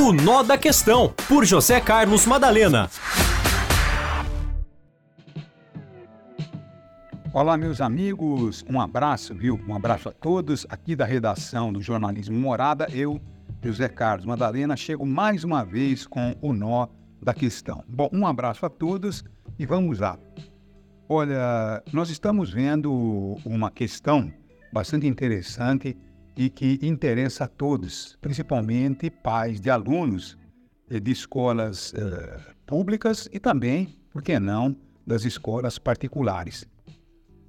O Nó da Questão, por José Carlos Madalena. Olá, meus amigos, um abraço, viu? Um abraço a todos aqui da redação do Jornalismo Morada. Eu, José Carlos Madalena, chego mais uma vez com o Nó da Questão. Bom, um abraço a todos e vamos lá. Olha, nós estamos vendo uma questão bastante interessante e que interessa a todos, principalmente pais de alunos de escolas eh, públicas e também, por que não, das escolas particulares.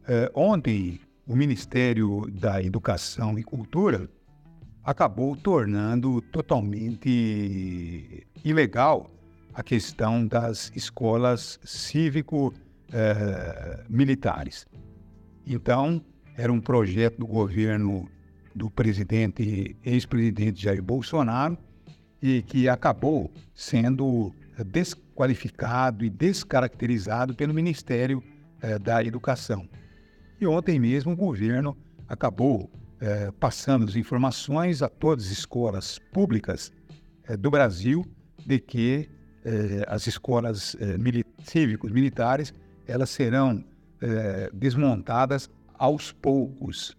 Eh, ontem, o Ministério da Educação e Cultura acabou tornando totalmente ilegal a questão das escolas cívico-militares. Eh, então, era um projeto do governo do presidente, ex-presidente Jair Bolsonaro, e que acabou sendo desqualificado e descaracterizado pelo Ministério eh, da Educação. E ontem mesmo o governo acabou eh, passando as informações a todas as escolas públicas eh, do Brasil de que as escolas mili cívicos militares elas serão desmontadas aos poucos,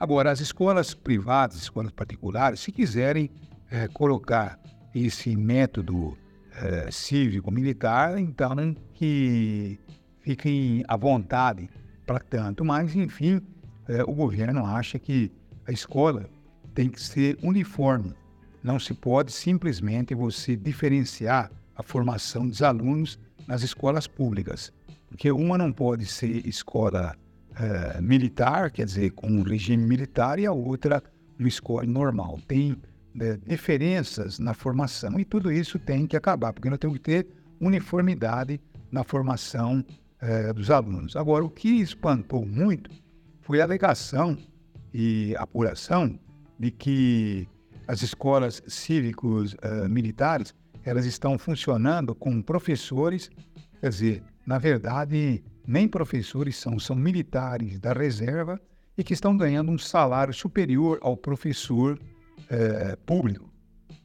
Agora, as escolas privadas, escolas particulares, se quiserem é, colocar esse método é, cívico-militar, então que fiquem à vontade para tanto. Mas, enfim, é, o governo acha que a escola tem que ser uniforme. Não se pode simplesmente você diferenciar a formação dos alunos nas escolas públicas, porque uma não pode ser escola é, militar, quer dizer, com um regime militar, e a outra uma escola normal. Tem né, diferenças na formação e tudo isso tem que acabar, porque nós temos que ter uniformidade na formação é, dos alunos. Agora, o que espantou muito foi a alegação e apuração de que as escolas cívicos uh, militares elas estão funcionando com professores, quer dizer, na verdade, nem professores são, são militares da reserva e que estão ganhando um salário superior ao professor é, público,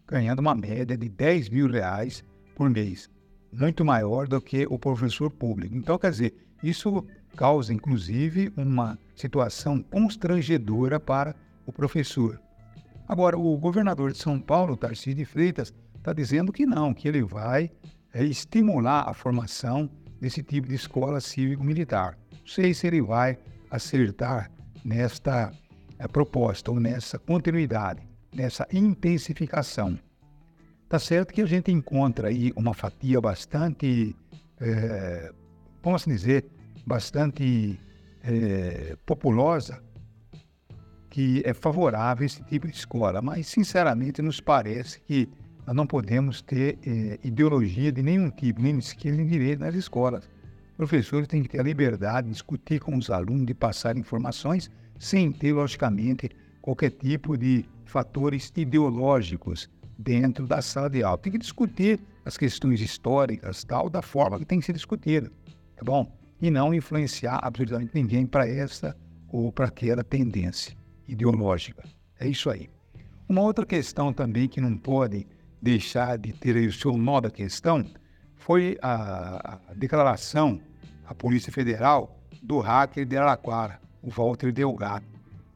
ganhando uma média de 10 mil reais por mês, muito maior do que o professor público. Então, quer dizer, isso causa, inclusive, uma situação constrangedora para o professor. Agora, o governador de São Paulo, Tarcísio de Freitas, está dizendo que não, que ele vai é, estimular a formação desse tipo de escola cívico-militar. Não sei se ele vai acertar nesta é, proposta ou nessa continuidade, nessa intensificação. Tá certo que a gente encontra aí uma fatia bastante, é, vamos dizer, bastante é, populosa que é favorável a esse tipo de escola, mas sinceramente nos parece que nós não podemos ter eh, ideologia de nenhum tipo, nem de esquerda nem de direita nas escolas. Professores têm que ter a liberdade de discutir com os alunos, de passar informações, sem ter, logicamente, qualquer tipo de fatores ideológicos dentro da sala de aula. Tem que discutir as questões históricas, tal, da forma que tem que ser discutida, tá bom? E não influenciar absolutamente ninguém para essa ou para aquela tendência ideológica. É isso aí. Uma outra questão também que não pode deixar de ter o seu nó da questão foi a, a declaração à Polícia Federal do hacker de Araquara, o Walter Delgado.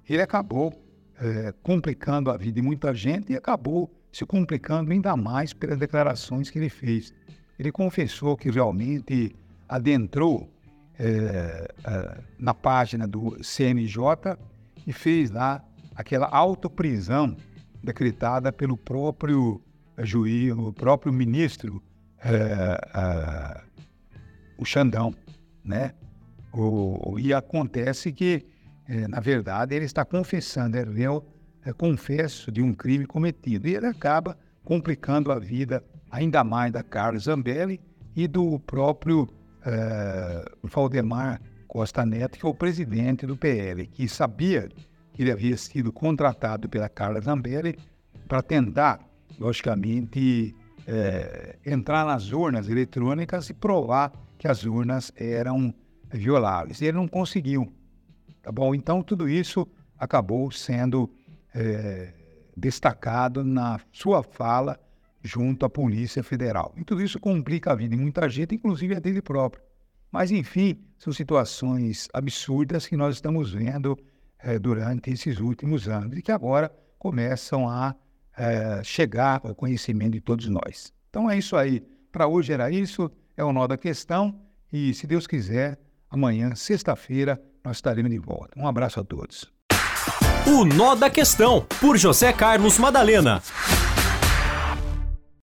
Ele acabou é, complicando a vida de muita gente e acabou se complicando ainda mais pelas declarações que ele fez. Ele confessou que realmente adentrou é, é, na página do CNJ e fez lá aquela autoprisão decretada pelo próprio juiz, o próprio ministro, é, o Xandão, né? O, e acontece que, é, na verdade, ele está confessando, é réu, é, confesso de um crime cometido. E ele acaba complicando a vida ainda mais da Carlos Zambelli e do próprio é, Valdemar Costa Neto, que é o presidente do PL, que sabia que ele havia sido contratado pela Carla Zambelli para tentar logicamente, é, entrar nas urnas eletrônicas e provar que as urnas eram violáveis. Ele não conseguiu, tá bom? Então, tudo isso acabou sendo é, destacado na sua fala junto à Polícia Federal. E tudo isso complica a vida de muita gente, inclusive a dele próprio. Mas, enfim, são situações absurdas que nós estamos vendo é, durante esses últimos anos e que agora começam a é, chegar ao conhecimento de todos nós. Então é isso aí. Para hoje era isso, é o nó da questão. E se Deus quiser, amanhã, sexta-feira, nós estaremos de volta. Um abraço a todos. O Nó da Questão, por José Carlos Madalena.